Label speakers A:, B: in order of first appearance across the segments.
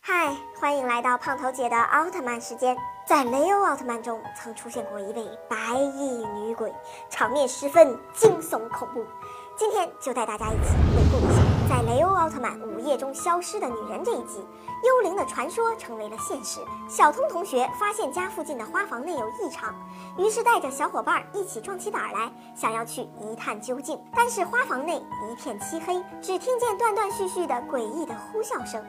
A: 嗨，欢迎来到胖头姐的奥特曼时间。在雷欧奥特曼中，曾出现过一位白衣女鬼，场面十分惊悚恐怖。今天就带大家一起回顾一下，在雷欧奥特曼午夜中消失的女人这一集，幽灵的传说成为了现实。小通同学发现家附近的花房内有异常，于是带着小伙伴一起壮起胆来，想要去一探究竟。但是花房内一片漆黑，只听见断断续续的诡异的呼啸声。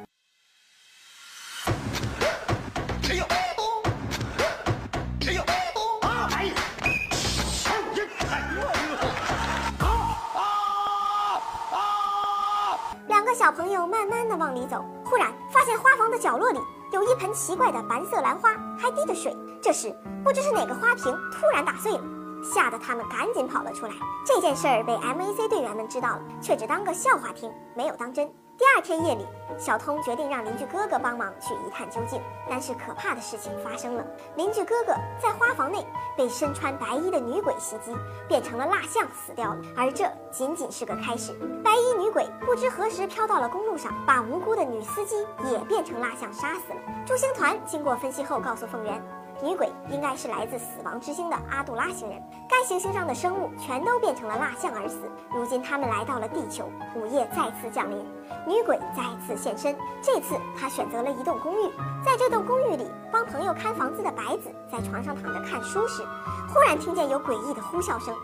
A: 两个小朋友慢慢的往里走，忽然发现花房的角落里有一盆奇怪的白色兰花，还滴着水。这时，不知是哪个花瓶突然打碎了，吓得他们赶紧跑了出来。这件事儿被 MAC 队员们知道了，却只当个笑话听，没有当真。第二天夜里，小通决定让邻居哥哥帮忙去一探究竟。但是可怕的事情发生了，邻居哥哥在花房内被身穿白衣的女鬼袭击，变成了蜡像死掉了。而这仅仅是个开始，白衣女鬼不知何时飘到了公路上，把无辜的女司机也变成蜡像杀死了。驻星团经过分析后告诉凤元。女鬼应该是来自死亡之星的阿杜拉星人，该行星上的生物全都变成了蜡像而死。如今他们来到了地球，午夜再次降临，女鬼再次现身。这次她选择了一栋公寓，在这栋公寓里帮朋友看房子的白子在床上躺着看书时，忽然听见有诡异的呼啸声。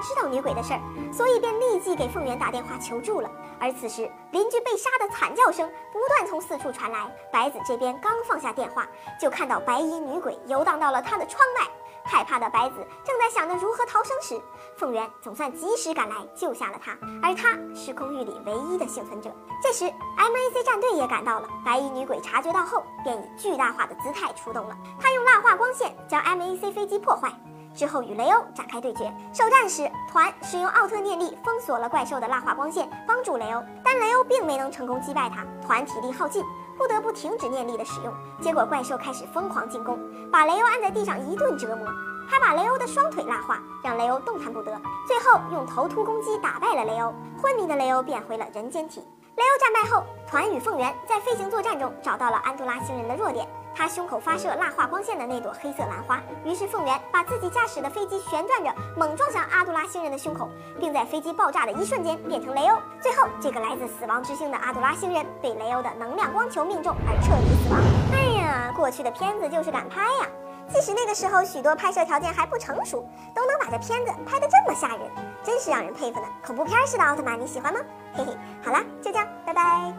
A: 知道女鬼的事儿，所以便立即给凤元打电话求助了。而此时，邻居被杀的惨叫声不断从四处传来。白子这边刚放下电话，就看到白衣女鬼游荡到了他的窗外。害怕的白子正在想着如何逃生时，凤元总算及时赶来救下了他。而他是公寓里唯一的幸存者。这时，MAC 战队也赶到了。白衣女鬼察觉到后，便以巨大化的姿态出动了。他用蜡化光线将 MAC 飞机破坏。之后与雷欧展开对决，首战时团使用奥特念力封锁了怪兽的蜡化光线，帮助雷欧，但雷欧并没能成功击败他。团体力耗尽，不得不停止念力的使用。结果怪兽开始疯狂进攻，把雷欧按在地上一顿折磨，还把雷欧的双腿蜡化，让雷欧动弹不得。最后用头突攻击打败了雷欧，昏迷的雷欧变回了人间体。雷欧战败后，团与凤元在飞行作战中找到了安杜拉星人的弱点。他胸口发射蜡化光线的那朵黑色兰花，于是凤元把自己驾驶的飞机旋转着，猛撞向阿杜拉星人的胸口，并在飞机爆炸的一瞬间变成雷欧。最后，这个来自死亡之星的阿杜拉星人被雷欧的能量光球命中而彻底死亡。哎呀，过去的片子就是敢拍呀！即使那个时候许多拍摄条件还不成熟，都能把这片子拍得这么吓人，真是让人佩服呢。恐怖片式的奥特曼你喜欢吗？嘿嘿，好啦，就这样。拜拜